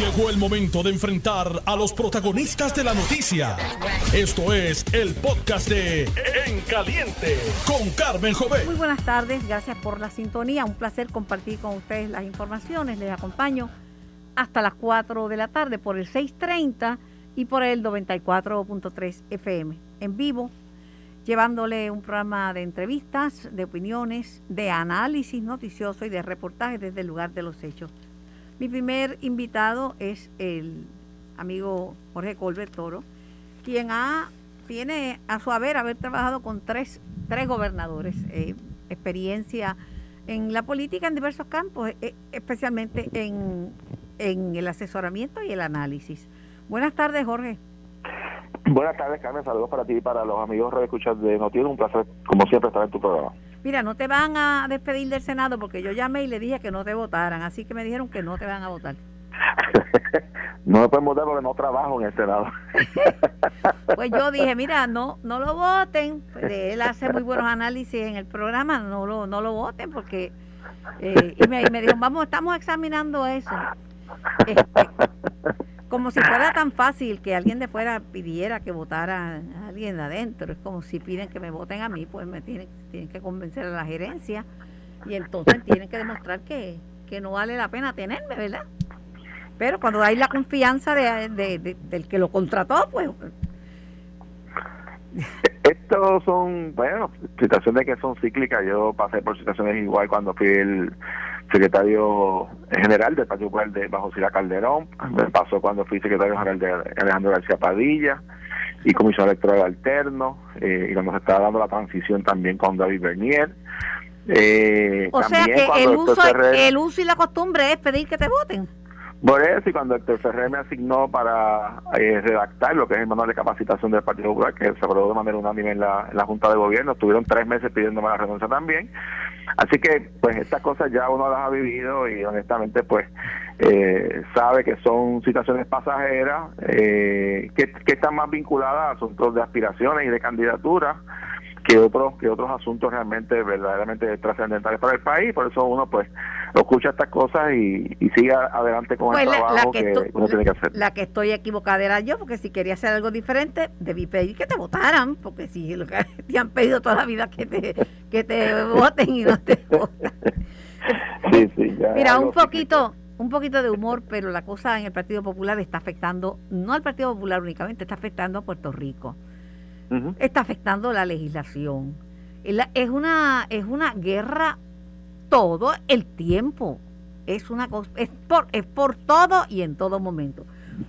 Llegó el momento de enfrentar a los protagonistas de la noticia. Esto es el podcast de En Caliente con Carmen Jovet. Muy buenas tardes, gracias por la sintonía. Un placer compartir con ustedes las informaciones. Les acompaño hasta las 4 de la tarde por el 630 y por el 94.3 FM en vivo, llevándole un programa de entrevistas, de opiniones, de análisis noticioso y de reportajes desde el lugar de los hechos. Mi primer invitado es el amigo Jorge Colbert Toro, quien ha, tiene a su haber haber trabajado con tres, tres gobernadores, eh, experiencia en la política en diversos campos, eh, especialmente en, el asesoramiento y el análisis. Buenas tardes, Jorge. Buenas tardes, Carmen. Saludos para ti y para los amigos escuchas de Notiuno. Un placer, como siempre, estar en tu programa. Mira, no te van a despedir del Senado porque yo llamé y le dije que no te votaran, así que me dijeron que no te van a votar. no me pueden votar porque no trabajo en el Senado. pues yo dije, mira, no no lo voten. Pues, él hace muy buenos análisis en el programa, no lo, no lo voten porque... Eh, y, me, me dijo, vamos, estamos examinando eso. Este, como si fuera tan fácil que alguien de fuera pidiera que votara a alguien de adentro. Es como si piden que me voten a mí, pues me tienen, tienen que convencer a la gerencia y entonces tienen que demostrar que, que no vale la pena tenerme, ¿verdad? Pero cuando hay la confianza de, del que lo contrató, pues... Estos son, bueno, situaciones que son cíclicas. Yo pasé por situaciones igual cuando fui el secretario general del Partido Popular de bajo Sila Calderón, me pasó cuando fui secretario general de Alejandro García Padilla y comisión electoral alterno, eh, y cuando se estaba dando la transición también con David Bernier. Eh, o sea que el uso, el uso y la costumbre es pedir que te voten. Por eso, y cuando Héctor Ferrer me asignó para eh, redactar lo que es el manual de capacitación del Partido Popular, que se aprobó de manera unánime en la, en la Junta de Gobierno, estuvieron tres meses pidiéndome la renuncia también. Así que, pues, estas cosas ya uno las ha vivido y honestamente, pues, eh, sabe que son situaciones pasajeras, eh, que, que están más vinculadas a asuntos de aspiraciones y de candidaturas que otros que otros asuntos realmente verdaderamente trascendentales para el país por eso uno pues escucha estas cosas y, y sigue adelante con el pues trabajo que, uno tiene que hacer. la que estoy equivocada era yo porque si quería hacer algo diferente debí pedir que te votaran porque si lo que te han pedido toda la vida que te que te voten y no te votan. Sí, sí, mira un poquito un poquito de humor, pero la cosa en el Partido Popular está afectando, no al Partido Popular únicamente, está afectando a Puerto Rico está afectando la legislación. Es una, es una guerra todo el tiempo. Es una cosa, es por, es por todo y en todo momento.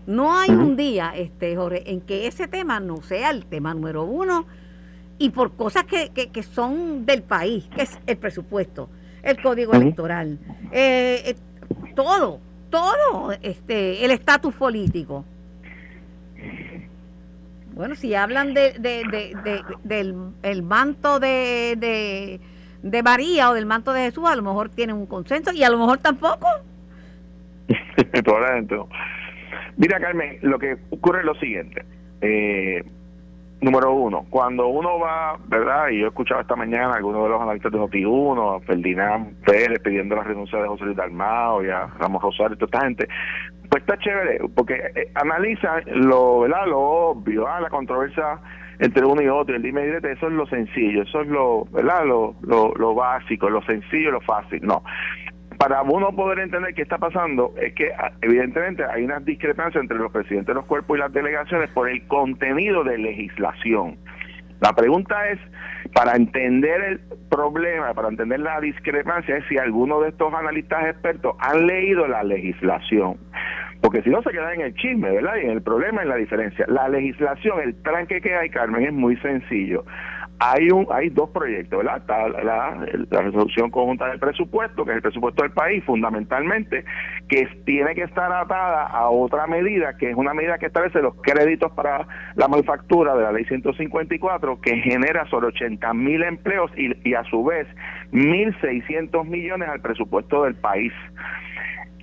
No hay un día, este Jorge, en que ese tema no sea el tema número uno y por cosas que, que, son del país, que es el presupuesto, el código electoral, eh, eh, todo, todo, este, el estatus político. Bueno, si hablan de, del el manto de, de, María o del manto de Jesús, a lo mejor tienen un consenso y a lo mejor tampoco. Mira, Carmen, lo que ocurre es lo siguiente. Eh, número uno, cuando uno va, ¿verdad? Y yo he escuchado esta mañana a algunos de los analistas de Noti1, a Ferdinand Pérez pidiendo la renuncia de José Luis Dalmao y a Ramos Rosario y toda esta gente. Pues está chévere, porque eh, analiza lo, ¿verdad? lo obvio, ¿ah? la controversia entre uno y otro, el dime y eso es lo sencillo, eso es lo, ¿verdad? Lo, lo, lo básico, lo sencillo, lo fácil. No, para uno poder entender qué está pasando es que ah, evidentemente hay una discrepancia entre los presidentes de los cuerpos y las delegaciones por el contenido de legislación. La pregunta es, para entender el problema, para entender la discrepancia, es si alguno de estos analistas expertos han leído la legislación. Porque si no se queda en el chisme, ¿verdad? Y en el problema, en la diferencia. La legislación, el tranque que hay, Carmen, es muy sencillo hay un hay dos proyectos, ¿verdad? Está la, resolución conjunta del presupuesto, que es el presupuesto del país, fundamentalmente, que tiene que estar atada a otra medida, que es una medida que establece los créditos para la manufactura de la ley 154, que genera sobre 80 mil empleos y, y a su vez 1.600 millones al presupuesto del país.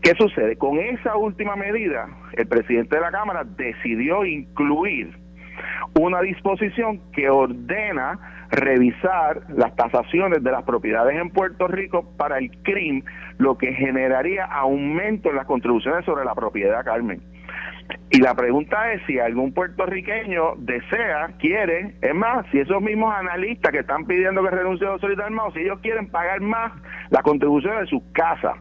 ¿Qué sucede? Con esa última medida, el presidente de la Cámara decidió incluir una disposición que ordena revisar las tasaciones de las propiedades en Puerto Rico para el CRIM, lo que generaría aumento en las contribuciones sobre la propiedad, Carmen. Y la pregunta es si algún puertorriqueño desea, quiere, es más, si esos mismos analistas que están pidiendo que renuncie a los armados, si ellos quieren pagar más la contribución de sus casas.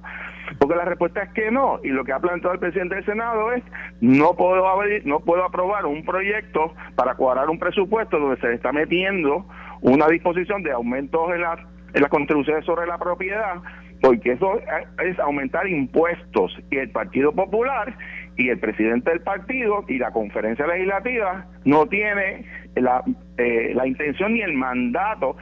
Porque la respuesta es que no, y lo que ha planteado el presidente del Senado es no puedo abrir, no puedo aprobar un proyecto para cuadrar un presupuesto donde se está metiendo una disposición de aumentos en, la, en las contribuciones sobre la propiedad, porque eso es aumentar impuestos y el Partido Popular y el presidente del partido y la conferencia legislativa no tiene la, eh, la intención ni el mandato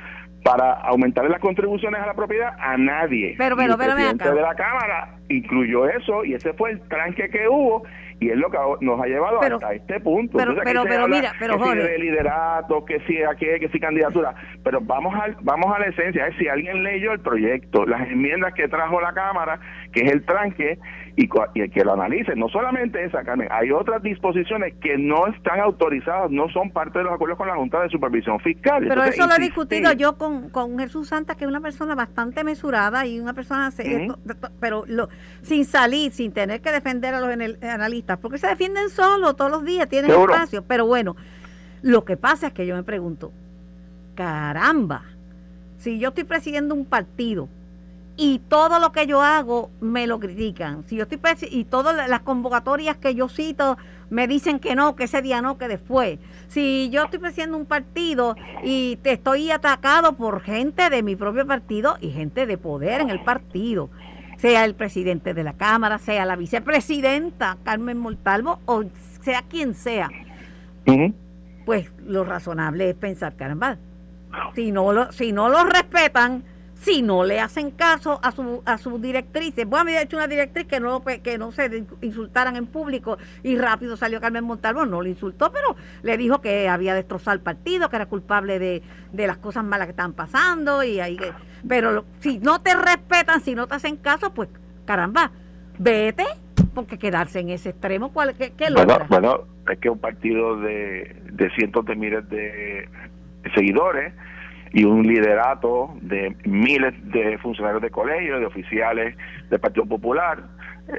para aumentar las contribuciones a la propiedad a nadie. Pero, pero, el presidente de la Cámara incluyó eso y ese fue el tranque que hubo y es lo que nos ha llevado hasta este punto. Pero, pero, pero mira, pero que de liderato, que si aquí, que si candidatura, pero vamos a, vamos a la esencia, es si alguien leyó el proyecto, las enmiendas que trajo la Cámara, que es el tranque, y, y que lo analicen. No solamente esa, Carmen, hay otras disposiciones que no están autorizadas, no son parte de los acuerdos con la Junta de Supervisión Fiscal. Pero eso lo he discutido yo con, con Jesús Santa, que es una persona bastante mesurada y una persona, pero lo, sin salir, sin tener que defender a los analistas, porque se defienden solo todos los días, tienen espacio. Pero bueno, lo que pasa es que yo me pregunto, caramba, si yo estoy presidiendo un partido, y todo lo que yo hago me lo critican. Si yo estoy y todas las convocatorias que yo cito me dicen que no, que ese día no, que después. Si yo estoy presidiendo un partido y te estoy atacado por gente de mi propio partido y gente de poder en el partido, sea el presidente de la Cámara, sea la vicepresidenta Carmen Montalvo o sea quien sea, pues lo razonable es pensar, caramba, si no lo, si no lo respetan, si no le hacen caso a su a sus directrices. Bueno, había hecho una directriz que no que no se insultaran en público y rápido salió Carmen Montalvo, no le insultó, pero le dijo que había destrozado el partido, que era culpable de, las cosas malas que están pasando y ahí pero si no te respetan, si no te hacen caso, pues caramba, vete, porque quedarse en ese extremo, ¿cuál qué, qué bueno, bueno, es que un partido de, de cientos de miles de seguidores y un liderato de miles de funcionarios de colegios, de oficiales del Partido Popular,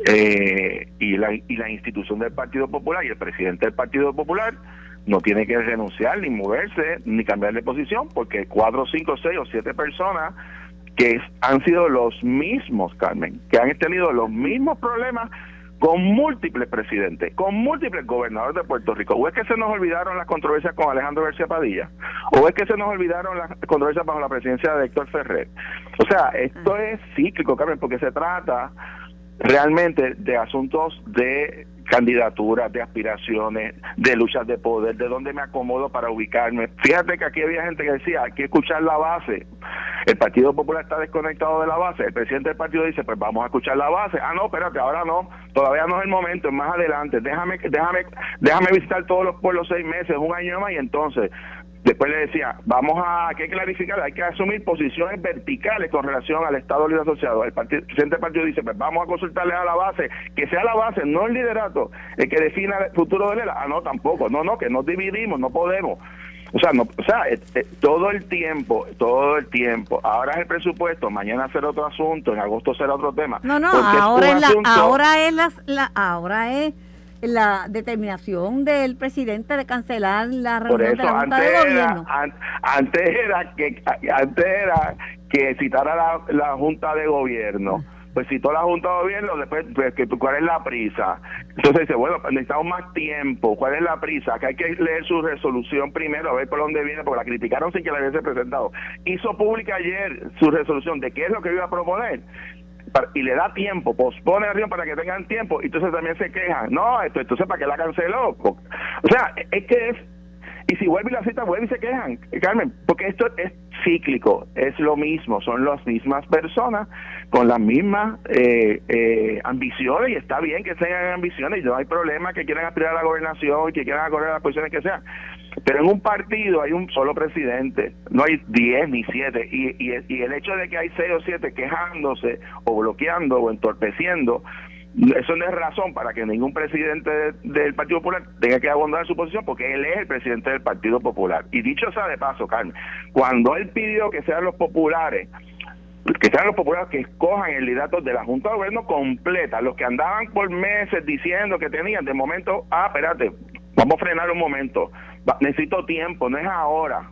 eh, y, la, y la institución del Partido Popular y el presidente del Partido Popular no tiene que renunciar ni moverse ni cambiar de posición porque cuatro, cinco, seis o siete personas que han sido los mismos, Carmen, que han tenido los mismos problemas con múltiples presidentes, con múltiples gobernadores de Puerto Rico. ¿O es que se nos olvidaron las controversias con Alejandro García Padilla? ¿O es que se nos olvidaron las controversias bajo la presidencia de Héctor Ferrer? O sea, esto ah. es cíclico, Carmen, porque se trata realmente de asuntos de candidaturas, de aspiraciones, de luchas de poder, de dónde me acomodo para ubicarme. Fíjate que aquí había gente que decía, hay que escuchar la base. El Partido Popular está desconectado de la base. El presidente del partido dice, pues vamos a escuchar la base. Ah, no, espérate, ahora no. Todavía no es el momento, es más adelante. Déjame, déjame, déjame visitar todos los pueblos seis meses, un año más y entonces Después le decía, vamos a, que clarificar, hay que asumir posiciones verticales con relación al Estado Libre Asociado. El, presidente del partido dice, pues vamos a consultarle a la base, que sea la base, no el liderato, el que defina el futuro de él. Ah, no, tampoco, no, no, que nos dividimos, no podemos. O sea, no, o sea, eh, eh, todo el tiempo, todo el tiempo. Ahora es el presupuesto, mañana será otro asunto, en agosto será otro tema. No, no, ahora es, la, ahora es la, ahora es la determinación del presidente de cancelar la reunión de la Junta de Gobierno. antes era que antes era que citara la, Junta de Gobierno. Pues citó la Junta de Gobierno, después, pues, ¿cuál es la prisa? Entonces dice, bueno, pues, necesitamos más tiempo. ¿Cuál es la prisa? Que hay que leer su resolución primero, a ver por dónde viene, porque la criticaron sin que la hubiese presentado. Hizo pública ayer su resolución de qué es lo que iba a proponer y le da tiempo, pospone el para que tengan tiempo, y entonces también se quejan. No, esto, entonces ¿para qué la canceló? O sea, es que es, y si vuelve y la cita, vuelve y se quejan, Carmen, porque esto es cíclico, es lo mismo, son las mismas personas con las mismas eh, eh, ambiciones, y está bien que tengan ambiciones, y no hay problema que quieran aspirar a la gobernación que quieran correr a las posiciones que sean. Pero en un partido hay un solo presidente, no hay 10 ni 7. Y, y, el hecho de que hay 6 o 7 quejándose o bloqueando o entorpeciendo eso no es razón para que ningún presidente del Partido Popular tenga que abandonar su posición porque él es el presidente del Partido Popular. Y dicho sea de paso, Carmen, cuando él pidió que sean los populares que sean los populares que escojan el liderato de la Junta de Gobierno completa, los que andaban por meses diciendo que tenían, de momento, ah, espérate, vamos a frenar un momento, necesito tiempo, no es ahora.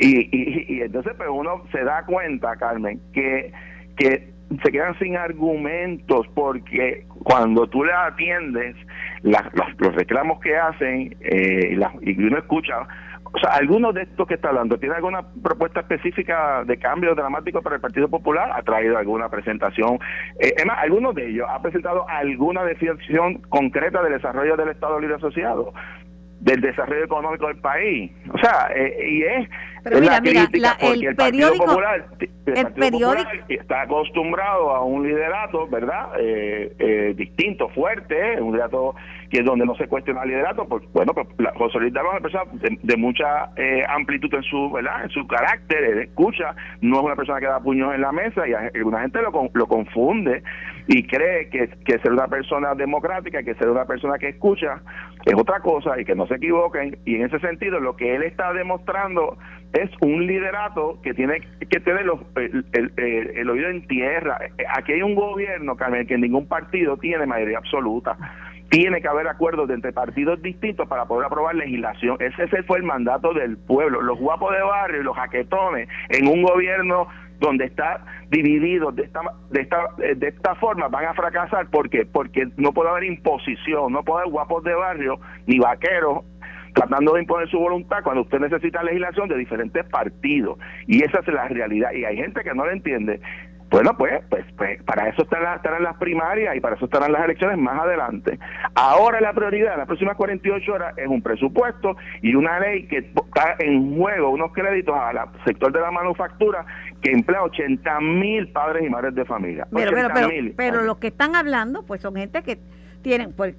Y, y, entonces pues uno se da cuenta, Carmen, que, que se quedan sin argumentos porque cuando tú le atiendes los, los, reclamos que hacen eh, y uno escucha, o sea, algunos de estos que está hablando, ¿tiene alguna propuesta específica de cambio dramático para el Partido Popular? ¿Ha traído alguna presentación? Eh, es más, algunos de ellos ha presentado alguna definición concreta del desarrollo del Estado Libre Asociado del desarrollo económico del país. O sea, eh, y es Pero mira, mira, el, periódico, Popular, el, periódico está acostumbrado a un liderato, ¿verdad? Eh, eh, distinto, fuerte, un liderato que es donde no se cuestiona el liderato, pues bueno, pues José Luis Dalmau es una persona de, mucha amplitud en su, ¿verdad? En su carácter, él escucha, no es una persona que da puños en la mesa y alguna gente lo, lo confunde y cree que, que ser una persona democrática, que ser una persona que escucha es otra cosa y que no se equivoquen y en ese sentido lo que él está demostrando es un liderato que tiene que tener los, el, oído en tierra. Aquí hay un gobierno, Carmen, que ningún partido tiene mayoría absoluta. Tiene que haber acuerdos entre partidos distintos para poder aprobar legislación. Ese fue el mandato del pueblo. Los guapos de barrio y los jaquetones en un gobierno donde está dividido de esta, de de esta forma van a fracasar. ¿Por qué? Porque no puede haber imposición, no puede haber guapos de barrio ni vaqueros tratando de imponer su voluntad cuando usted necesita legislación de diferentes partidos. Y esa es la realidad. Y hay gente que no lo entiende. Bueno, pues, pues, pues para eso estarán, estarán, las primarias y para eso estarán las elecciones más adelante. Ahora la prioridad en las próximas 48 horas es un presupuesto y una ley que está en juego unos créditos al sector de la manufactura que emplea 80 mil padres y madres de familia. Pero, pero, pero, los que están hablando pues son gente que tienen, pues,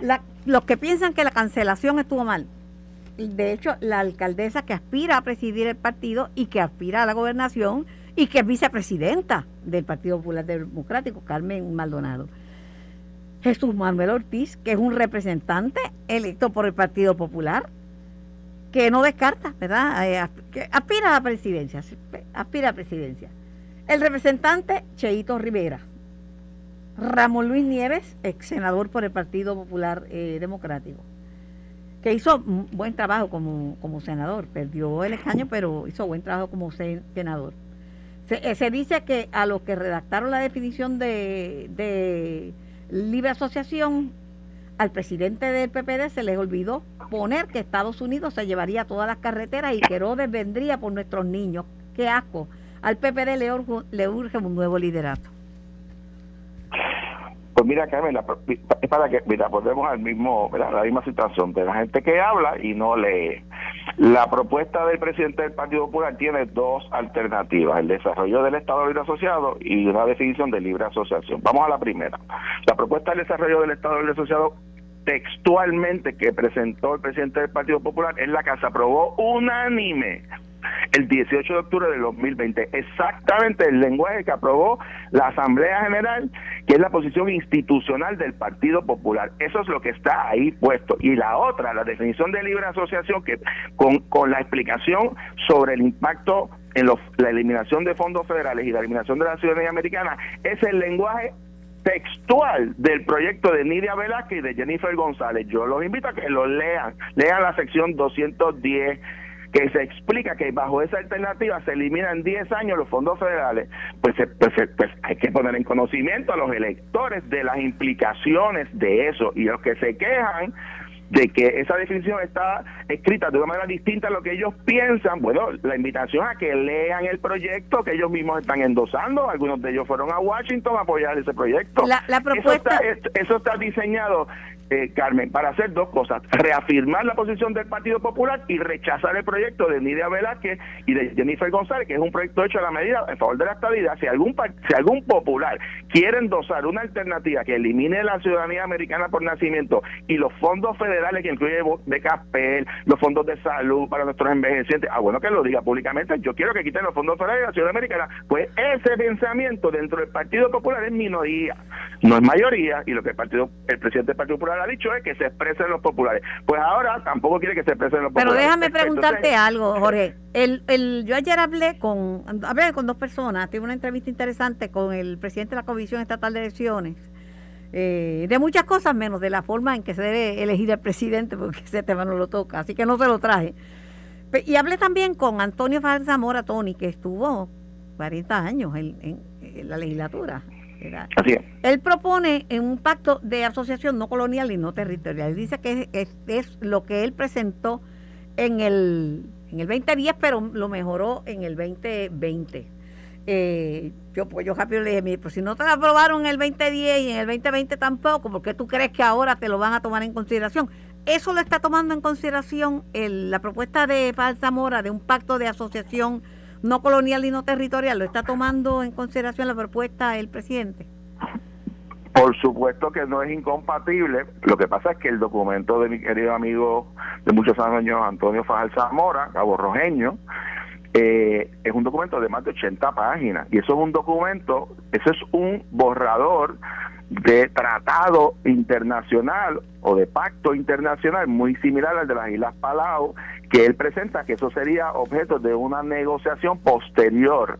la, los que piensan que la cancelación estuvo mal. De hecho, la alcaldesa que aspira a presidir el partido y que aspira a la gobernación y que es vicepresidenta del Partido Popular Democrático, Carmen Maldonado. Jesús Manuel Ortiz, que es un representante electo por el Partido Popular, que no descarta, ¿verdad? Eh, aspira a la presidencia, aspira a presidencia. El representante Cheito Rivera, Ramón Luis Nieves, ex senador por el Partido Popular eh, Democrático, que hizo buen trabajo como, como senador, perdió el escaño, pero hizo buen trabajo como senador. Se, eh, se, dice que a los que redactaron la definición de, de libre asociación, al presidente del PPD se les olvidó poner que Estados Unidos se llevaría todas las carreteras y que Herodes vendría por nuestros niños. ¡Qué asco! Al PPD le, le urge un nuevo liderato. Pues mira, Carmen, es para que, mira, volvemos al mismo, la misma situación de la gente que habla y no lee. La propuesta del presidente del Partido Popular tiene dos alternativas, el desarrollo del Estado Libre Asociado y una definición de libre asociación. Vamos a la primera. La propuesta del desarrollo del Estado Libre Asociado textualmente que presentó el presidente del Partido Popular es la que se aprobó unánime el 18 de octubre de 2020. Exactamente el lenguaje que aprobó la Asamblea General, que es la posición institucional del Partido Popular. Eso es lo que está ahí puesto. Y la otra, la definición de libre asociación, que con, con la explicación sobre el impacto en la eliminación de fondos federales y la eliminación de la ciudadanía americana, es el lenguaje textual del proyecto de Nidia Velázquez y de Jennifer González. Yo los invito a que lo lean, lean la sección 210 que se explica que bajo esa alternativa se eliminan 10 años los fondos federales, pues, pues, pues, hay que poner en conocimiento a los electores de las implicaciones de eso y los que se quejan de que esa definición está escrita de una manera distinta a lo que ellos piensan, bueno, la invitación a que lean el proyecto que ellos mismos están endosando, algunos de ellos fueron a Washington a apoyar ese proyecto. La, propuesta... Eso está, eso está diseñado eh, Carmen, para hacer dos cosas, reafirmar la posición del Partido Popular y rechazar el proyecto de Nidia Velázquez y de Jennifer González, que es un proyecto hecho a la medida en favor de la estabilidad. Si algún, si algún popular quiere endosar una alternativa que elimine la ciudadanía americana por nacimiento y los fondos federales que incluye de CAPEL, los fondos de salud para nuestros envejecientes, ah, bueno que lo diga públicamente, yo quiero que quiten los fondos federales de la ciudadanía americana, pues ese pensamiento dentro del Partido Popular es minoría, no es mayoría, y lo que el partido, el presidente del Partido Popular ha dicho es que se expresen los populares. Pues ahora tampoco quiere que se expresen los populares. Pero déjame preguntarte algo, Jorge. El, el, yo ayer hablé con, hablé con dos personas, tuve una entrevista interesante con el presidente de la Comisión Estatal de Elecciones. Eh, de muchas cosas menos de la forma en que se debe elegir el presidente, porque ese tema no lo toca, así que no se lo traje. Y hablé también con Antonio Zamora Tony, que estuvo 40 años en la legislatura. Él propone en un pacto de asociación no colonial y no territorial. dice que es, lo que él presentó en el, en el 2010, pero lo mejoró en el 2020. Eh, yo pues yo rápido le dije, pues si no te lo aprobaron en el 2010 y en el 2020 tampoco, ¿por qué tú crees que ahora te lo van a tomar en consideración? Eso lo está tomando en consideración la propuesta de Falsa Mora de un pacto de asociación no colonial y no territorial, ¿lo está tomando en consideración la propuesta del presidente? Por supuesto que no es incompatible. Lo que pasa es que el documento de mi querido amigo de muchos años, Antonio Fajal Zamora, cabo rojeño, eh, es un documento de más de 80 páginas. Y eso es un documento, eso es un borrador de tratado internacional o de pacto internacional muy similar al de las Islas Palau, que él presenta que eso sería objeto de una negociación posterior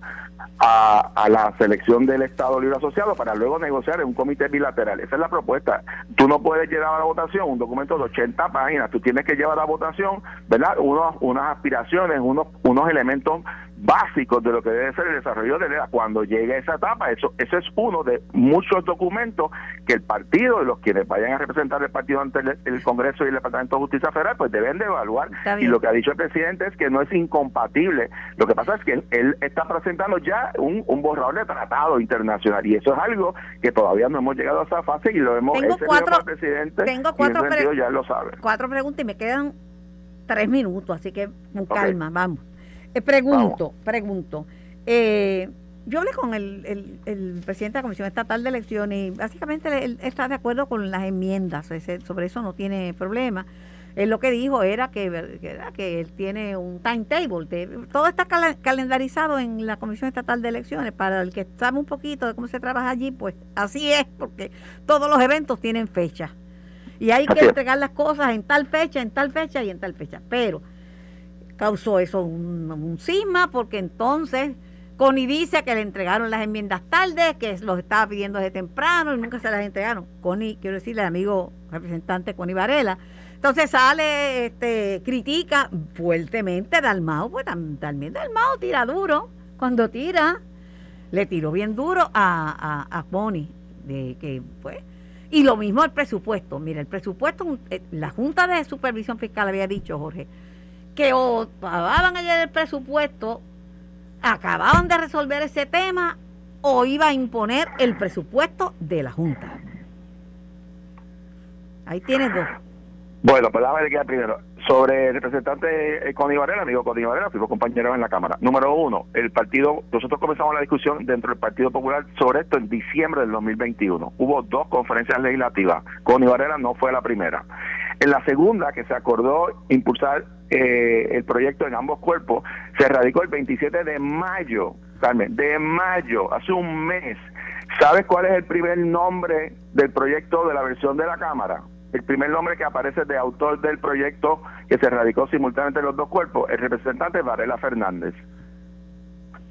a, a, la selección del Estado Libre Asociado para luego negociar en un comité bilateral. Esa es la propuesta. Tú no puedes llevar a la votación un documento de 80 páginas, tú tienes que llevar a la votación, ¿verdad? Unos, unas aspiraciones, unos, unos elementos básicos de lo que debe ser el desarrollo de la cuando llegue a esa etapa. Eso, ese es uno de muchos documentos que el partido, los quienes vayan a representar el partido ante el, Congreso y el Departamento de Justicia Federal, pues deben de evaluar. Y lo que ha dicho el presidente es que no es incompatible. Lo que pasa es que él, está presentando ya un, borrador de tratado internacional y eso es algo que todavía no hemos llegado a esa fase y lo hemos tengo cuatro, presidente. Tengo cuatro, ya lo sabe. cuatro preguntas y me quedan tres minutos, así que con calma, vamos. Eh, pregunto, pregunto. Eh, yo hablé con el, el, presidente de la Comisión Estatal de Elecciones y básicamente él está de acuerdo con las enmiendas, sobre eso no tiene problema. Él lo que dijo era que, que, él tiene un timetable, todo está calendarizado en la Comisión Estatal de Elecciones. Para el que sabe un poquito de cómo se trabaja allí, pues así es, porque todos los eventos tienen fecha. Y hay que entregar las cosas en tal fecha, en tal fecha y en tal fecha. Pero causó eso un, cisma porque entonces Connie dice que le entregaron las enmiendas tarde, que los estaba pidiendo desde temprano y nunca se las entregaron. Connie, quiero decirle al amigo representante Connie Varela. Entonces sale, este, critica fuertemente a Dalmao, pues también Dalmao tira duro. Cuando tira, le tiró bien duro a, a, a Connie, de que pues y lo mismo el presupuesto. Mira, el presupuesto, eh, la Junta de Supervisión Fiscal había dicho, Jorge, que o acababan ayer el presupuesto, acababan de resolver ese tema o iba a imponer el presupuesto de la Junta. Ahí tienes dos. Bueno, pues déjame quedar primero. Sobre el representante eh, Connie Varela, amigo Connie Varela, fuimos compañeros en la Cámara. Número uno, el partido, nosotros comenzamos la discusión dentro del Partido Popular sobre esto en diciembre del 2021. Hubo dos conferencias legislativas. Connie Varela no fue la primera. En la segunda, que se acordó impulsar eh, el proyecto en ambos cuerpos, se radicó el 27 de mayo, Carmen, de mayo, hace un mes. ¿Sabes cuál es el primer nombre del proyecto de la versión de la Cámara? El primer nombre que aparece de autor del proyecto que se radicó simultáneamente en los dos cuerpos, el representante Varela Fernández.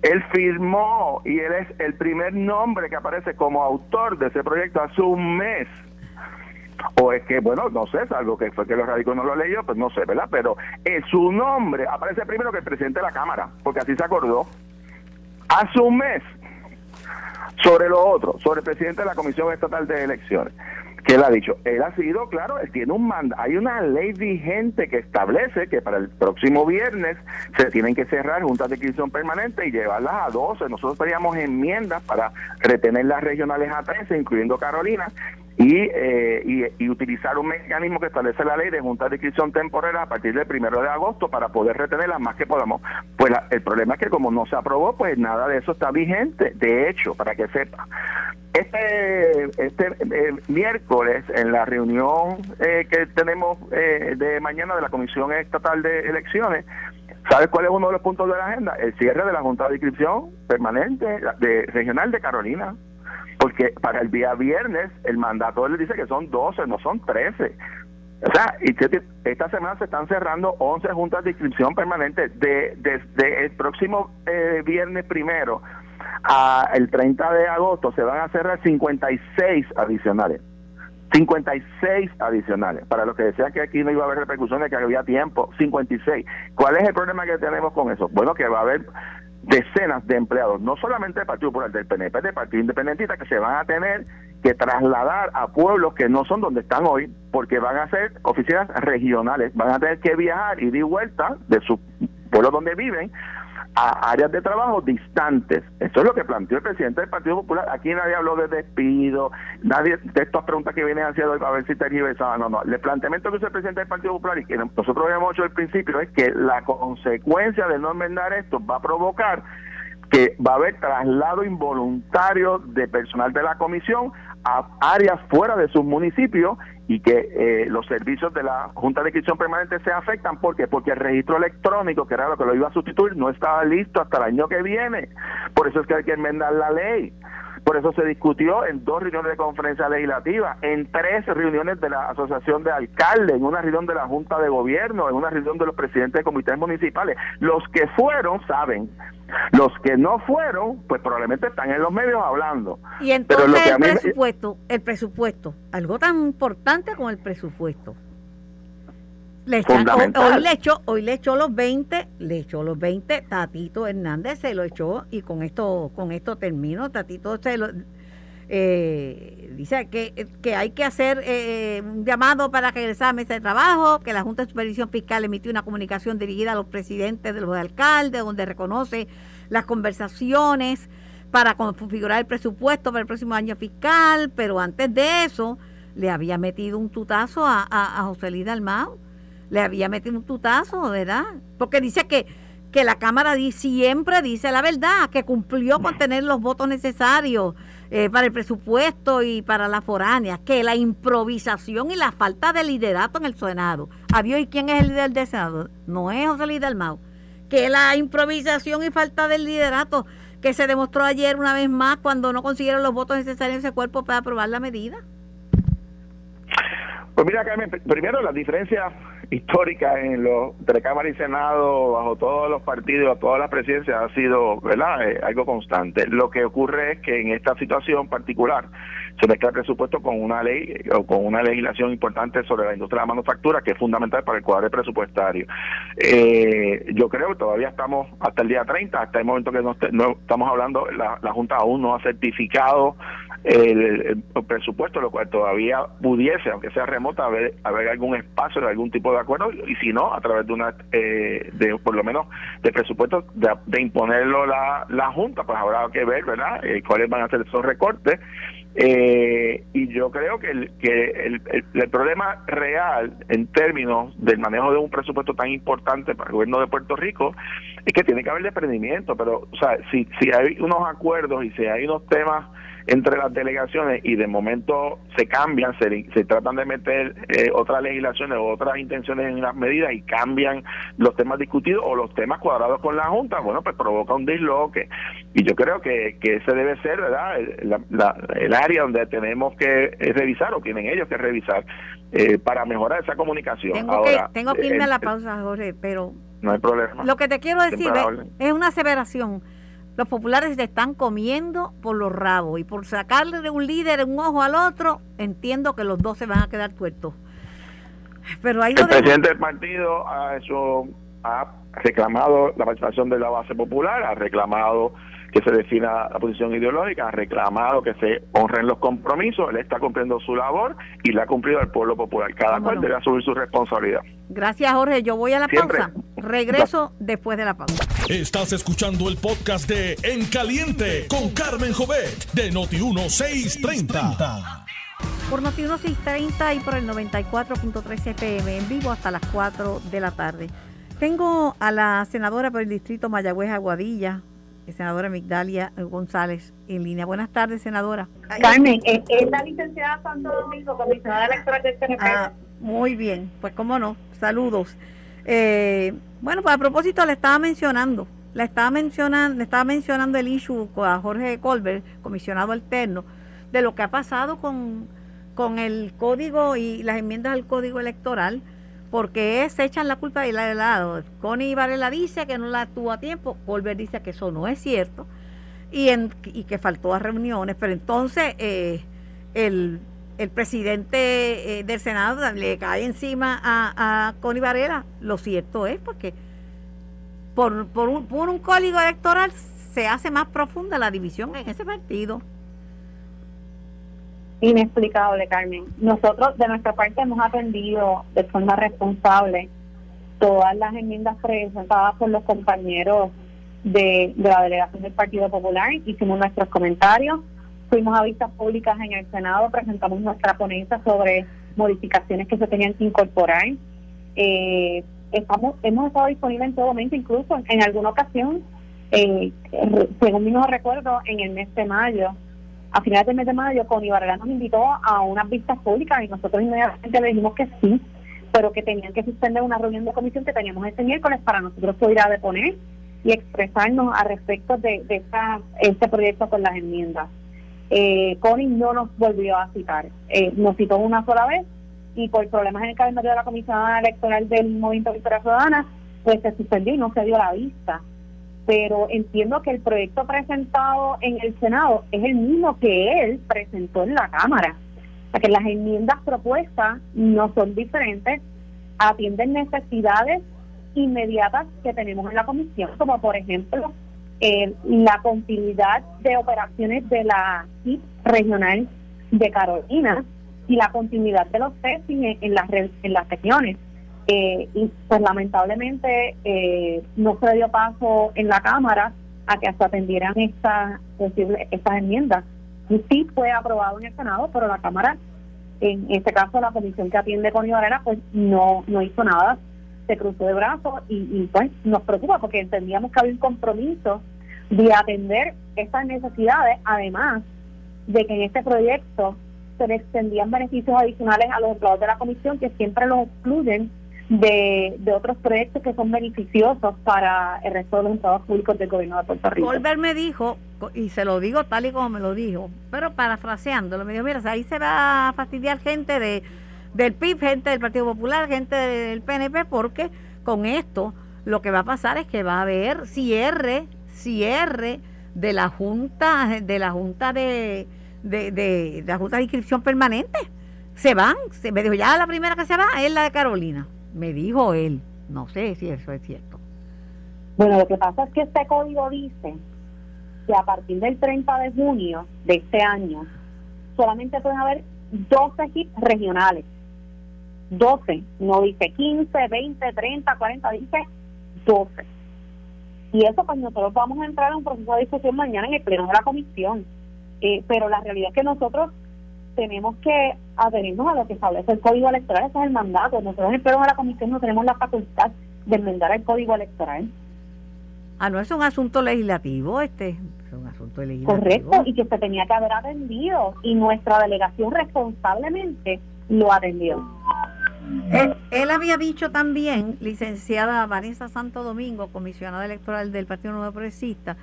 Él firmó y él es el primer nombre que aparece como autor de ese proyecto hace un mes o es que, bueno, no sé, es algo que fue que los radicos no lo leyó, pues no sé, ¿verdad? Pero en su nombre aparece primero que el presidente de la Cámara, porque así se acordó. Hace un mes, sobre lo otro, sobre el presidente de la Comisión Estatal de Elecciones, que él ha dicho, él ha sido, claro, él tiene un mandato, hay una ley vigente que establece que para el próximo viernes se tienen que cerrar juntas de inscripción permanente y llevarlas a 12. Nosotros pedíamos enmiendas para retener las regionales a 13, incluyendo Carolina, y, eh, y, utilizar un mecanismo que establece la ley de junta de inscripción temporera a partir del primero de agosto para poder retenerlas más que podamos. Pues el problema es que como no se aprobó, pues nada de eso está vigente. De hecho, para que sepa, este, este eh, miércoles en la reunión eh, que tenemos de mañana de la Comisión Estatal de Elecciones, ¿Sabes cuál es uno de los puntos de la agenda? El cierre de la Junta de Inscripción Permanente de Regional de Carolina. Porque para el día viernes el mandato le dice que son 12, no son 13. O sea, esta semana se están cerrando 11 juntas de inscripción permanente. De, desde el próximo eh, viernes primero a el 30 de agosto se van a cerrar 56 adicionales. 56 adicionales. Para los que decían que aquí no iba a haber repercusiones, que había tiempo, 56. ¿Cuál es el problema que tenemos con eso? Bueno, que va a haber decenas de empleados, no solamente del Partido Popular, del PNP, del Partido Independentista, que se van a tener que trasladar a pueblos que no son donde están hoy, porque van a ser oficinas regionales, van a tener que viajar y de vuelta de su pueblo donde viven a áreas de trabajo distantes. Eso es lo que planteó el presidente del Partido Popular. Aquí nadie habló de despido, nadie de estas preguntas que vienen haciendo hoy ver si tergiversaba. No, no. El planteamiento que hizo el presidente del Partido Popular y que nosotros habíamos hecho al principio es que la consecuencia de no enmendar esto va a provocar que va a haber traslado involuntario de personal de la comisión a áreas fuera de sus municipios y que eh, los servicios de la Junta de Inscripción Permanente se afectan. ¿Por qué? Porque el registro electrónico, que era lo que lo iba a sustituir, no estaba listo hasta el año que viene. Por eso es que hay que enmendar la ley. Por eso se discutió en dos reuniones de conferencia legislativa, en tres reuniones de la Asociación de Alcaldes, en una reunión de la Junta de Gobierno, en una reunión de los presidentes de comités municipales. Los que fueron saben los que no fueron, pues probablemente están en los medios hablando. Y entonces el presupuesto, el presupuesto, algo tan importante como el presupuesto. Le hoy, le echó, hoy le echó los 20, le echó los 20, Tatito Hernández se lo echó y con esto con esto termino, Tatito se lo eh, dice que, que, hay que hacer eh, un llamado para regresar a mesa de trabajo, que la Junta de Supervisión Fiscal emitió una comunicación dirigida a los presidentes de los alcaldes, donde reconoce las conversaciones para configurar el presupuesto para el próximo año fiscal, pero antes de eso le había metido un tutazo a, a, José Luis Dalmau, le había metido un tutazo, ¿verdad? Porque dice que, que la Cámara siempre dice la verdad, que cumplió con tener los votos necesarios eh, para el presupuesto y para la foránea, que la improvisación y la falta de liderato en el Senado. Adiós, ¿y quién es el líder del Senado? No es José Luis Dalmau. Que la improvisación y falta de liderato que se demostró ayer una vez más cuando no consiguieron los votos necesarios en ese cuerpo para aprobar la medida. Pues mira, Carmen, primero la diferencia histórica en los entre Cámara y Senado, bajo todos los partidos, todas las presidencias, ha sido ¿verdad? Eh, algo constante. Lo que ocurre es que en esta situación particular se mezcla el presupuesto con una ley o con una legislación importante sobre la industria de la manufactura que es fundamental para el cuadro presupuestario. Eh, yo creo que todavía estamos hasta el día 30, hasta el momento que no, estamos hablando, la, la Junta aún no ha certificado el, presupuesto, lo cual todavía pudiese, aunque sea remota, haber, haber algún espacio de algún tipo de acuerdo, y si no, a través de una, eh, de por lo menos, de presupuesto, de, imponerlo la, la Junta, pues habrá que ver, ¿verdad?, eh, cuáles van a ser esos recortes. Eh, y yo creo que, el, que el, el, problema real en términos del manejo de un presupuesto tan importante para el gobierno de Puerto Rico es que tiene que haber desprendimiento, pero o sea, si, si hay unos acuerdos y si hay unos temas entre las delegaciones y de momento se cambian, se, se tratan de meter eh, otras legislaciones o otras intenciones en las medidas y cambian los temas discutidos o los temas cuadrados con la Junta, bueno, pues provoca un disloque. Y yo creo que, que ese debe ser, ¿verdad?, el, área donde tenemos que revisar o tienen ellos que revisar eh, para mejorar esa comunicación. Tengo Ahora, que, tengo que irme a la pausa, Jorge, pero... No hay problema. Lo que te quiero decir es una aseveración los populares se están comiendo por los rabos y por sacarle de un líder un ojo al otro, entiendo que los dos se van a quedar tuertos. Pero el presidente del partido ha, hecho, ha reclamado la participación de la base popular, ha reclamado que se defina la posición ideológica, ha reclamado que se honren los compromisos, él está cumpliendo su labor y la ha cumplido el pueblo popular. Cada cual debe asumir su responsabilidad. Gracias, Jorge. Yo voy a la pausa. Regreso después de la pausa. Estás escuchando el podcast de En Caliente con Carmen Jovet de Noti 1630. por Noti 630 y por el 94.3 FM en vivo hasta las 4 de la tarde. Tengo a la senadora por el distrito Mayagüez Aguadilla, senadora Migdalia González, en línea. Buenas tardes, senadora. Carmen, es, la licenciada Santo Domingo, comisionada electoral del CNP. Ah, muy bien, pues cómo no, saludos. Eh, bueno, pues a propósito le estaba mencionando, le estaba mencionando, le estaba mencionando el issue a Jorge Colbert, comisionado alterno, de lo que ha pasado con, con el código y las enmiendas al código electoral, porque se echan la culpa de lado. Connie Varela dice que no la tuvo a tiempo, Colbert dice que eso no es cierto y, en, que faltó a reuniones, pero entonces eh, el, el, presidente eh, del Senado le cae encima a, a Connie Varela. Lo cierto es porque por, por, un, por un código electoral se hace más profunda la división en ese partido inexplicable, Carmen. Nosotros de nuestra parte hemos atendido de forma responsable todas las enmiendas presentadas por los compañeros de, la delegación del Partido Popular, hicimos nuestros comentarios, fuimos a vistas públicas en el Senado, presentamos nuestra ponencia sobre modificaciones que se tenían que incorporar. Eh, estamos hemos estado disponibles en todo momento, incluso en alguna ocasión, eh, según mi no recuerdo, en el mes de mayo, a finales del mes de mayo, Connie Varela nos invitó a unas vistas públicas y nosotros inmediatamente le dijimos que sí, pero que tenían que suspender una reunión de comisión que teníamos este miércoles para nosotros poder a deponer y expresarnos al respecto de, de este proyecto con las enmiendas. Eh, Connie no nos volvió a citar, eh, nos citó una sola vez y por problemas en el calendario de la Comisión Electoral del Movimiento Victoria Ciudadana, pues se suspendió y no se dio la vista pero entiendo que el proyecto presentado en el Senado es el mismo que él presentó en la Cámara. O sea que las enmiendas propuestas no son diferentes, atienden necesidades inmediatas que tenemos en la comisión, como por ejemplo eh, la continuidad de operaciones de la CIP regional de Carolina y la continuidad de los testing en, las, en las regiones. Eh, y pues lamentablemente eh, no se dio paso en la Cámara a que se atendieran estas estas enmiendas. Y sí fue aprobado en el Senado, pero la Cámara, en este caso la comisión que atiende con Ibarrera, pues no, no hizo nada, se cruzó de brazos y, y pues nos preocupa porque entendíamos que había un compromiso de atender estas necesidades, además de que en este proyecto se le extendían beneficios adicionales a los empleados de la comisión que siempre los excluyen de, de otros proyectos que son beneficiosos para el resto de los estados públicos del gobierno de Puerto Rico. Colbert me dijo, y se lo digo tal y como me lo dijo, pero parafraseándolo, me dijo, mira, ahí se va a fastidiar gente de del PIB, gente del Partido Popular, gente del PNP, porque con esto lo que va a pasar es que va a haber cierre, cierre de la Junta, de la Junta de, de, de, la Junta de Inscripción Permanente. Se van, se, me dijo, ya la primera que se va es la de Carolina. Me dijo él. No sé si eso es cierto. Bueno, lo que pasa es que este código dice que a partir del 30 de junio de este año solamente pueden haber 12 hits regionales. 12, no dice 15, 20, 30, 40, dice 12. Y eso pues nosotros vamos a entrar en un proceso de discusión mañana en el pleno de la comisión. Eh, pero la realidad es que nosotros tenemos que adherirnos a lo que establece el Código Electoral, ese es el mandato. Nosotros en el de la Comisión no tenemos la facultad de enmendar el Código Electoral. Ah, no es un asunto legislativo, este es un asunto legislativo. Correcto, y que se tenía que haber atendido, y nuestra delegación responsablemente lo atendió. Él, él, había dicho también, licenciada Vanessa Santo Domingo, comisionada electoral del Partido Nuevo Progresista,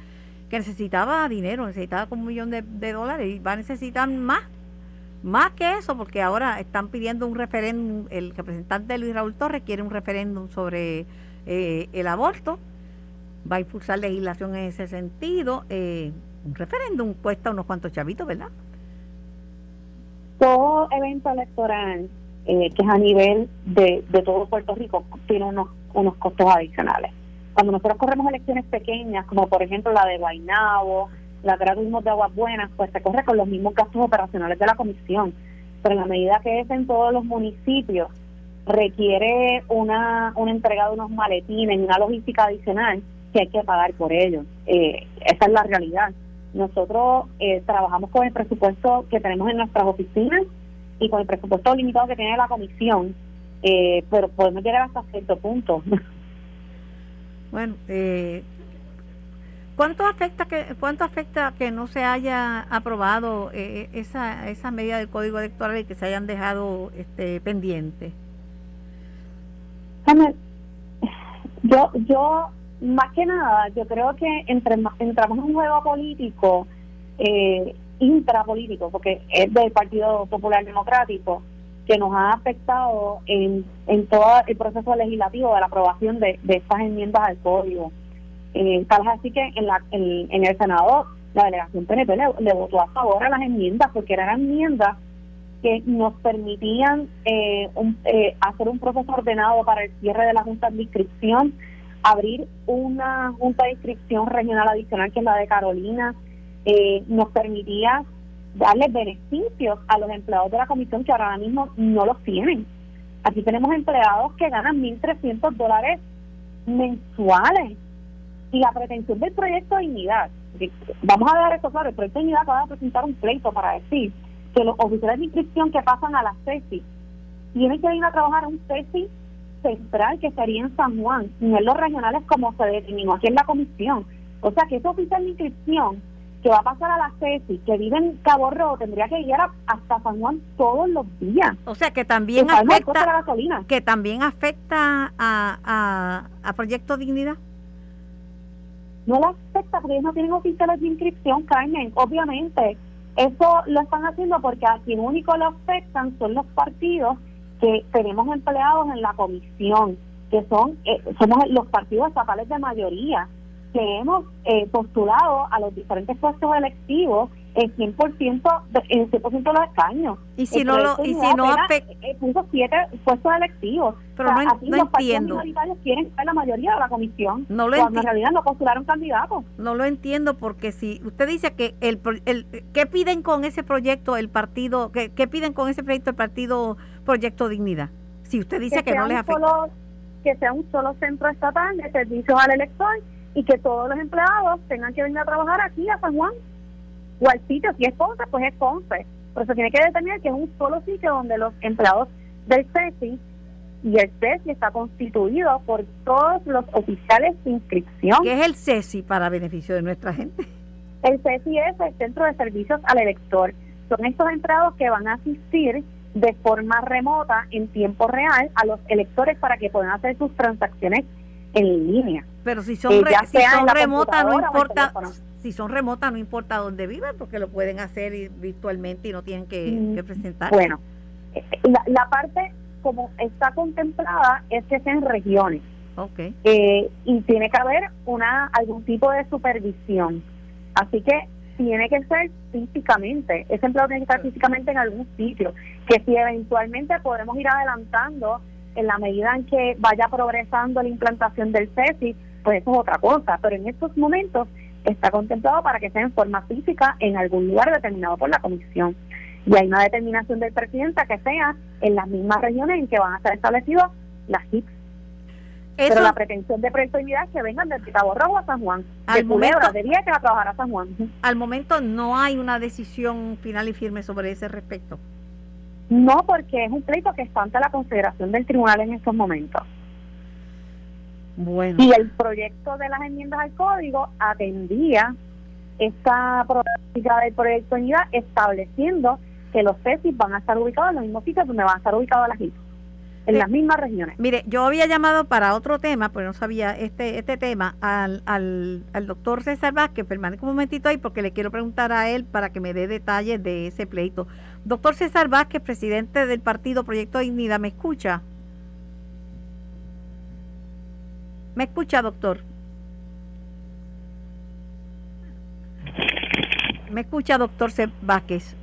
que necesitaba dinero, necesitaba como un millón de, de dólares y va a necesitar más más que eso, porque ahora están pidiendo un referéndum, el representante Luis Raúl Torres quiere un referéndum sobre eh, el aborto, va a impulsar legislación en ese sentido. Eh, un referéndum cuesta unos cuantos chavitos, ¿verdad? Todo evento electoral eh, que es a nivel de, todo Puerto Rico tiene unos, unos costos adicionales. Cuando nosotros corremos elecciones pequeñas, como por ejemplo la de Guaynabo, la tuvimos de Aguas Buenas, pues se corre con los mismos gastos operacionales de la comisión. Pero en la medida que es en todos los municipios, requiere una, una entrega de unos maletines, una logística adicional que hay que pagar por ellos. Eh, esa es la realidad. Nosotros eh, trabajamos con el presupuesto que tenemos en nuestras oficinas y con el presupuesto limitado que tiene la comisión, eh, pero podemos llegar hasta cierto punto. Bueno, eh, ¿cuánto afecta que cuánto afecta que no se haya aprobado eh, esa esa medida del Código Electoral y que se hayan dejado este pendiente? Yo yo más que nada, yo creo que entre, entramos en un juego político eh, intrapolítico, porque es del Partido Popular Democrático, que nos ha afectado en, en todo el proceso legislativo de la aprobación de, estas enmiendas al código. Eh, tal es así que en, la, en, el Senado la delegación PNP le, votó a favor a las enmiendas, porque eran enmiendas que nos permitían eh, eh, hacer un proceso ordenado para el cierre de la Junta de Inscripción, abrir una Junta de Inscripción regional adicional que es la de Carolina, eh, nos permitía darle beneficios a los empleados de la comisión que ahora mismo no los tienen. Aquí tenemos empleados que ganan 1.300 dólares mensuales y la pretensión del proyecto de dignidad, vamos a dar esto claro, el proyecto de dignidad va a presentar un pleito para decir que los oficiales de inscripción que pasan a la CESI tienen que ir a trabajar a un CESI central que sería en San Juan, no en los regionales como se determinó aquí en la comisión. O sea que ese oficial de inscripción que va a pasar a la CESI, que vive en Cabo Rojo, tendría que ir hasta San Juan todos los días. O sea, que también afecta que también afecta a, a, Proyecto Dignidad. No le afecta porque ellos no tienen oficiales de inscripción, Carmen. Obviamente, eso lo están haciendo porque a quien único lo afectan son los partidos que tenemos empleados en la comisión, que son eh, somos los partidos estatales de mayoría que hemos eh, postulado a los diferentes puestos electivos en 100%, en 100 de los escaños. Y si no lo, y si no afecta... Eh, puso siete puestos electivos. Pero no, así no los entiendo. partidos quieren ser la mayoría de la comisión. No lo cuando en realidad no postularon candidatos. No lo entiendo porque si usted dice que el, el ¿qué piden con ese proyecto el partido, qué, qué piden con ese proyecto el partido Proyecto Dignidad? Si usted dice que, no les afecta. que sea un solo centro estatal de servicios al elector y que todos los empleados tengan que venir a trabajar aquí a San Juan o al sitio, si es Ponce, pues es Ponce. Por eso tiene que determinar que es un solo sitio donde los empleados del CESI y el CESI está constituido por todos los oficiales de inscripción. ¿Qué es el CESI para beneficio de nuestra gente? El CESI es el Centro de Servicios al Elector. Son estos empleados que van a asistir de forma remota, en tiempo real, a los electores para que puedan hacer sus transacciones en línea. Pero si son, remotas, no importa. Si son remotas, no importa dónde viven, porque lo pueden hacer virtualmente y no tienen que, mm, presentar. Bueno, eh, la, parte como está contemplada es que sean regiones. Okay. Eh, y tiene que haber una algún tipo de supervisión. Así que tiene que ser físicamente, ese empleado tiene que estar físicamente en algún sitio, que si eventualmente podemos ir adelantando en la medida en que vaya progresando la implantación del CESI, pues eso es otra cosa, pero en estos momentos está contemplado para que sea en forma física en algún lugar determinado por la comisión. Y hay una determinación del presidente que sea en las mismas regiones en que van a estar establecidos las HIPs. Pero la pretensión de unidad es que vengan de Rojo a San Juan. Al momento, debería que va a trabajar a San Juan. Al momento no hay una decisión final y firme sobre ese respecto. No, porque es un pleito que está ante la consideración del tribunal en estos momentos. Bueno. Y el proyecto de las enmiendas al código atendía esta problemática del proyecto de unidad estableciendo que los CESIS van a estar ubicados en los mismos sitios donde van a estar ubicados las islas en las mismas regiones. Mire, yo había llamado para otro tema, pues no sabía este este tema, al, al, al doctor César Vázquez, permanezca un momentito ahí porque le quiero preguntar a él para que me dé detalles de ese pleito. Doctor César Vázquez, presidente del partido Proyecto Dignidad, ¿me escucha? ¿Me escucha, doctor? ¿Me escucha, doctor Vázquez?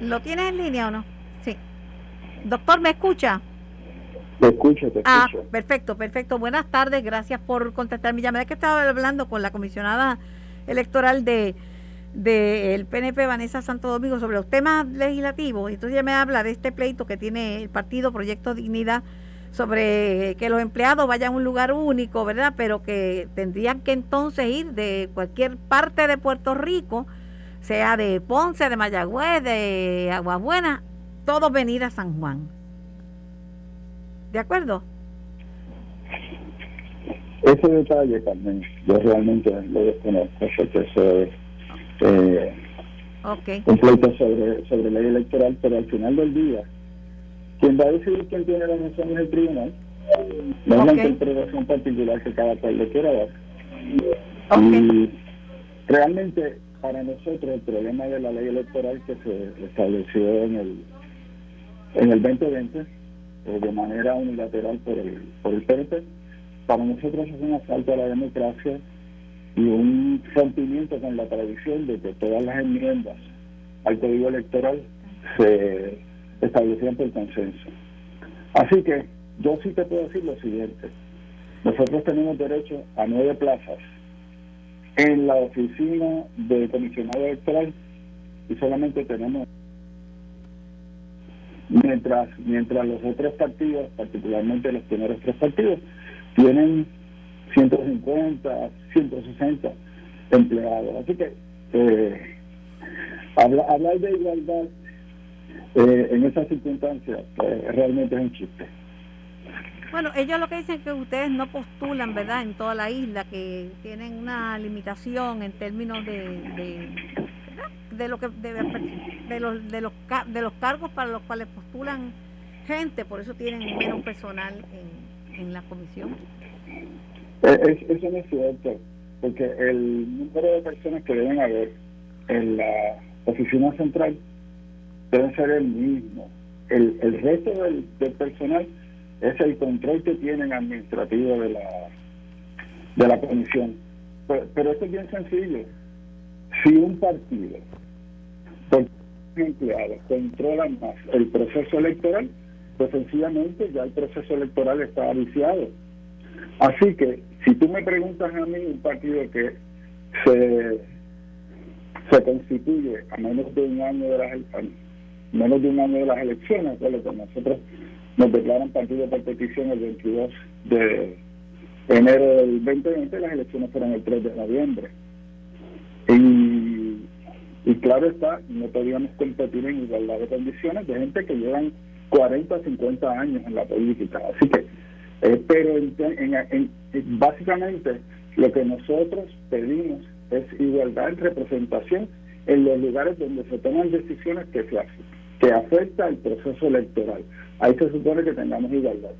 ¿Lo tienes en línea o no? Sí. Doctor, ¿me escucha? Te escucho, te ah, perfecto, perfecto. Buenas tardes, gracias por contestar mi llamada. que estaba hablando con la comisionada electoral de del PNP Vanessa Santo Domingo sobre los temas legislativos. Entonces ella me habla de este pleito que tiene el partido Proyecto Dignidad sobre que los empleados vayan a un lugar único, ¿verdad? Pero que tendrían que entonces ir de cualquier parte de Puerto Rico sea de Ponce, de Mayagüez, de Aguabuena, todos venir a San Juan. ¿De acuerdo? Ese detalle también, yo realmente lo desconozco, porque eso es eh, un pleito sobre, sobre ley electoral, pero al final del día, quien va a decidir quién tiene la razón es el tribunal, no es la interpretación particular que cada cual le quiera dar. Y realmente para nosotros el problema de la ley electoral que se estableció en el en el 2020 eh, de manera unilateral por el por el PRP para nosotros es un asalto a la democracia y un rompimiento con la tradición de que todas las enmiendas al código electoral se establecían por consenso. Así que yo sí te puedo decir lo siguiente. Nosotros tenemos derecho a nueve plazas en la oficina de comisionado electoral y solamente tenemos mientras mientras los otros partidos, particularmente los primeros tres partidos, tienen 150, 160 empleados. Así que eh, hablar, de igualdad eh, en esas circunstancias pues, realmente es un chiste. Bueno, ellos lo que dicen es que ustedes no postulan, ¿verdad?, en toda la isla, que tienen una limitación en términos de, de, lo que de, los de los de los cargos para los cuales postulan gente, por eso tienen menos personal en, en la comisión. Eh, eso no es cierto, porque el número de personas que deben haber en la oficina central debe ser el mismo. El, el resto del, del personal es el control que tienen administrativo de la de la comisión. Pero, esto es bien sencillo. Si un partido, por empleados, controla más el proceso electoral, pues sencillamente ya el proceso electoral está viciado. Así que, si tú me preguntas a mí, un partido que se, se constituye a menos de un año de las menos de un año de las elecciones, que nosotros nos declaran partido por petición el 22 de enero del 2020, las elecciones fueron el 3 de noviembre. Y, y claro está, no podíamos competir en igualdad de condiciones de gente que llevan 40, 50 años en la política. Así que, eh, pero en, básicamente lo que nosotros pedimos es igualdad en representación en los lugares donde se toman decisiones que se hacen, que afecta el proceso electoral ahí se supone que tengamos igualdad.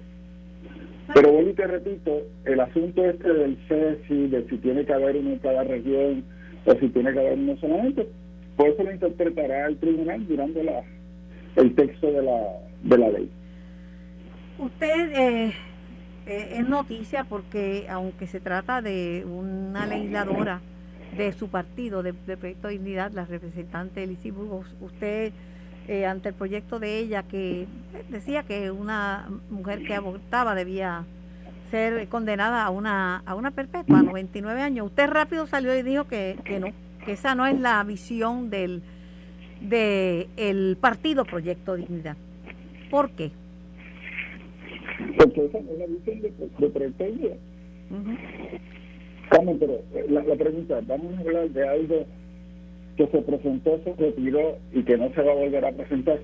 Pero bueno, y te repito, el asunto este del CESI, de si tiene que haber uno en cada región o si tiene que haber uno solamente, pues eso lo interpretará el tribunal durante la, el texto de la, de la ley. Usted eh, eh, es noticia porque aunque se trata de una legisladora de su partido, de, Proyecto de Dignidad, la representante Elisi Burgos, usted eh, ante el proyecto de ella que decía que una mujer que abortaba debía ser condenada a una a una perpetua, a 99 años. Usted rápido salió y dijo que, que no, que esa no es la visión del de el partido Proyecto Dignidad. ¿Por qué? Porque esa no es la visión de, Proyecto Dignidad. pero eh, la, la pregunta, vamos a hablar de algo que se presentó, se retiró y que no se va a volver a presentar.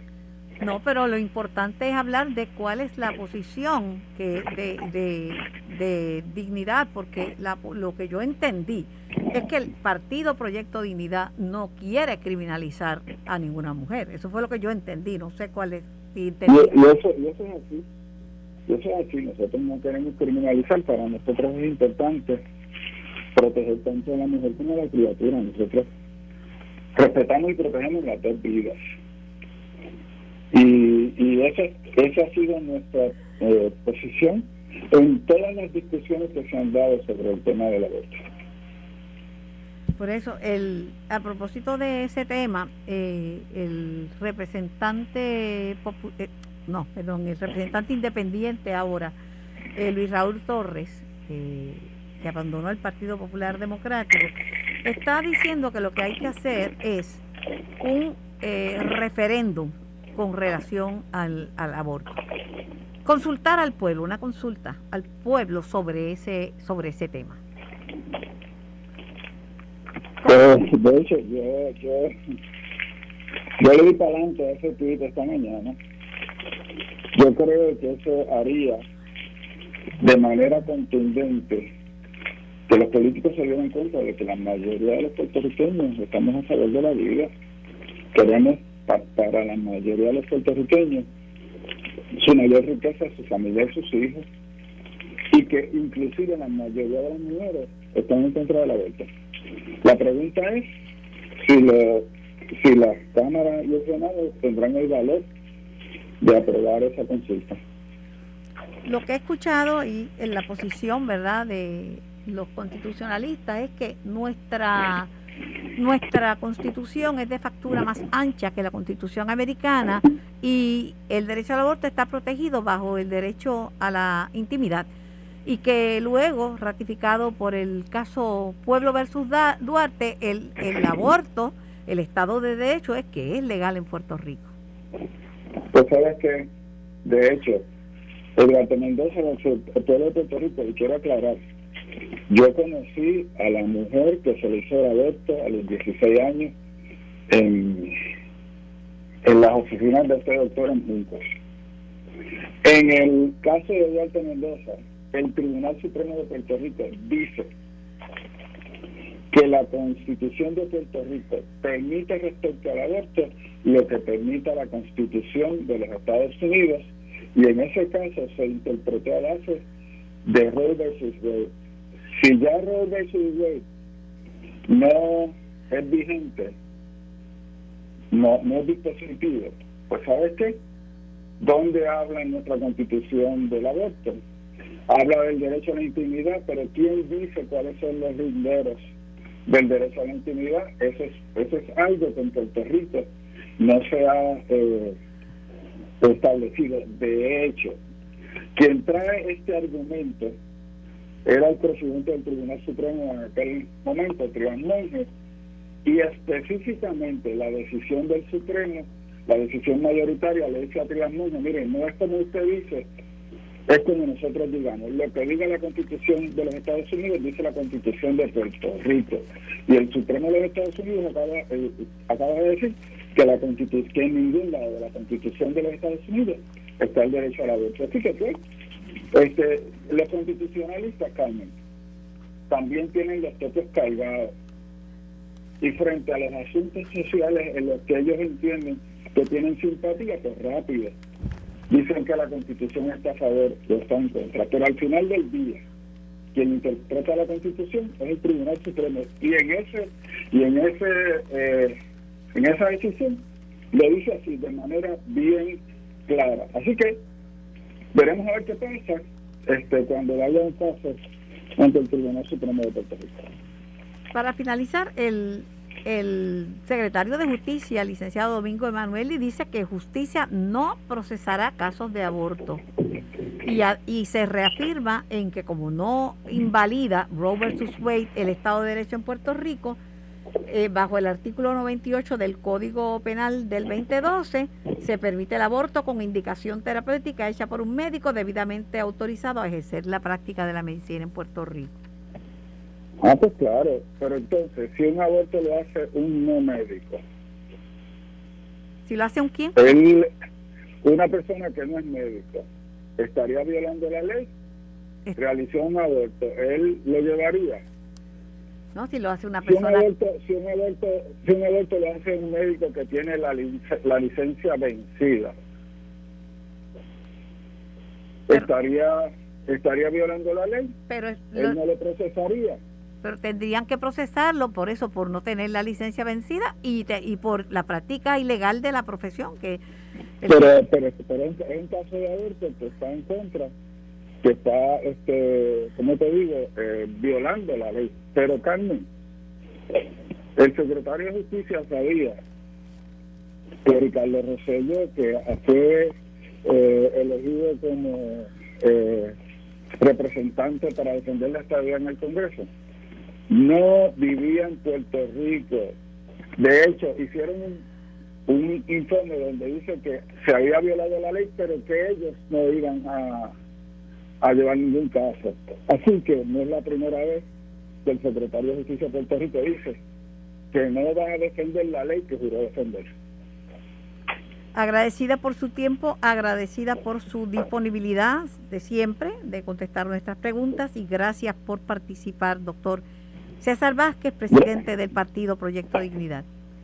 No, pero lo importante es hablar de cuál es la posición que de, de, dignidad, porque la, lo que yo entendí es que el partido Proyecto Dignidad no quiere criminalizar a ninguna mujer. Eso fue lo que yo entendí, no sé cuál es. y, eso, y eso es así. Y eso es así. Nosotros no queremos criminalizar. Para nosotros es importante proteger tanto a la mujer como a la criatura. Nosotros respetamos y protegemos las dos vidas. Y, y esa, esa ha sido nuestra eh, posición en todas las discusiones que se han dado sobre el tema de la aborto. Por eso, el, a propósito de ese tema, eh, el representante, eh, no, perdón, el representante independiente ahora, Luis Raúl Torres, que abandonó el Partido Popular Democrático, está diciendo que lo que hay que hacer es un eh, referéndum con relación al, aborto. Consultar al pueblo, una consulta al pueblo sobre ese, sobre ese tema. Pues, de hecho, yo, yo, yo le para adelante ese tweet esta mañana. Yo creo que eso haría de manera contundente que los políticos se dieran cuenta de que la mayoría de los puertorriqueños estamos a favor de la vida. Queremos para la mayoría de los puertorriqueños su mayor riqueza, su familia sus hijos, y que inclusive la mayoría de las mujeres están en contra de la vuelta. La pregunta es si, lo, si las cámaras y el Senado tendrán el valor de aprobar esa consulta. Lo que he escuchado y en la posición, ¿verdad?, de los constitucionalistas es que nuestra nuestra constitución es de factura más ancha que la constitución americana y el derecho al aborto está protegido bajo el derecho a la intimidad y que luego, ratificado por el caso Pueblo versus Duarte, el, el aborto, el Estado de Derecho es que es legal en Puerto Rico. Pues sabes que, de hecho, el Mendoza, el pueblo de Puerto Rico, y quiero aclarar, yo conocí a la mujer que se le hizo el aborto a los 16 años en, en las oficinas de este doctor en Juncos. En el caso de Duarte Mendoza, el Tribunal Supremo de Puerto Rico dice que la Constitución de Puerto Rico permite respecto al aborto lo que permita la Constitución de los Estados Unidos y en ese caso se interpretó a base de Roe versus Wade. Si ya Roe versus Wade no es vigente, no, no es dispositivo, pues ¿sabes qué? ¿Dónde habla en nuestra Constitución del aborto? habla del derecho a la intimidad, pero ¿quién dice cuáles son los linderos del derecho a la intimidad? Eso es, eso es algo que en Puerto Rico no se ha eh, establecido. De hecho, quien trae este argumento era el presidente del Tribunal Supremo en aquel momento, Trián Monge, y específicamente la decisión del Supremo, la decisión mayoritaria le dice a Trián Monge, mire, no es como usted dice, es como nosotros digamos, lo que diga la Constitución de los Estados Unidos dice la Constitución de Puerto Rico. Y el Supremo de los Estados Unidos acaba, eh, acaba de decir que la Constitución, en ningún lado de la Constitución de los Estados Unidos está el derecho a la aborto. Así que pues, este, los constitucionalistas, Carmen, también tienen los toques cargados. Y frente a los asuntos sociales en los que ellos entienden que tienen simpatía, pues rápido. Dicen que la constitución está a favor o está en contra, pero al final del día quien interpreta la constitución es el Tribunal Supremo. Y en ese y en ese eh, en esa decisión lo dice así de manera bien clara. Así que veremos a ver qué pasa este cuando vaya un ante el Tribunal Supremo de Puerto Rico para finalizar el el secretario de Justicia, licenciado Domingo Emanueli, dice que justicia no procesará casos de aborto. Y, y se reafirma en que como no invalida Roe versus Wade el Estado de Derecho en Puerto Rico, eh, bajo el artículo 98 del Código Penal del 2012, se permite el aborto con indicación terapéutica hecha por un médico debidamente autorizado a ejercer la práctica de la medicina en Puerto Rico. Ah, pues claro, pero entonces, si un aborto lo hace un no médico. ¿Si lo hace un quién? Él, una persona que no es médico, ¿estaría violando la ley? Realizó un aborto, ¿él lo llevaría? No, si lo hace una persona... Si un aborto, si un aborto, si un aborto lo hace un médico que tiene la, la licencia vencida, ¿estaría estaría violando la ley? Pero él no lo procesaría pero tendrían que procesarlo por eso, por no tener la licencia vencida y, y por la práctica ilegal de la profesión. que Pero, pero, pero en, un caso de aborto que está en contra, que está, este, como te digo, eh, violando la ley. Pero Carmen, el secretario de Justicia sabía que Ricardo Rosselló, que fue eh, elegido como eh, representante para defender la estabilidad en el Congreso, no vivía en Puerto Rico. De hecho, hicieron un, informe donde dice que se había violado la ley, pero que ellos no iban a, a llevar ningún caso. Así que no es la primera vez que el secretario de Justicia de Puerto Rico dice que no van a defender la ley que juró defender. Agradecida por su tiempo, agradecida por su disponibilidad de siempre de contestar nuestras preguntas y gracias por participar, doctor César Vázquez, presidente del partido Proyecto Dignidad.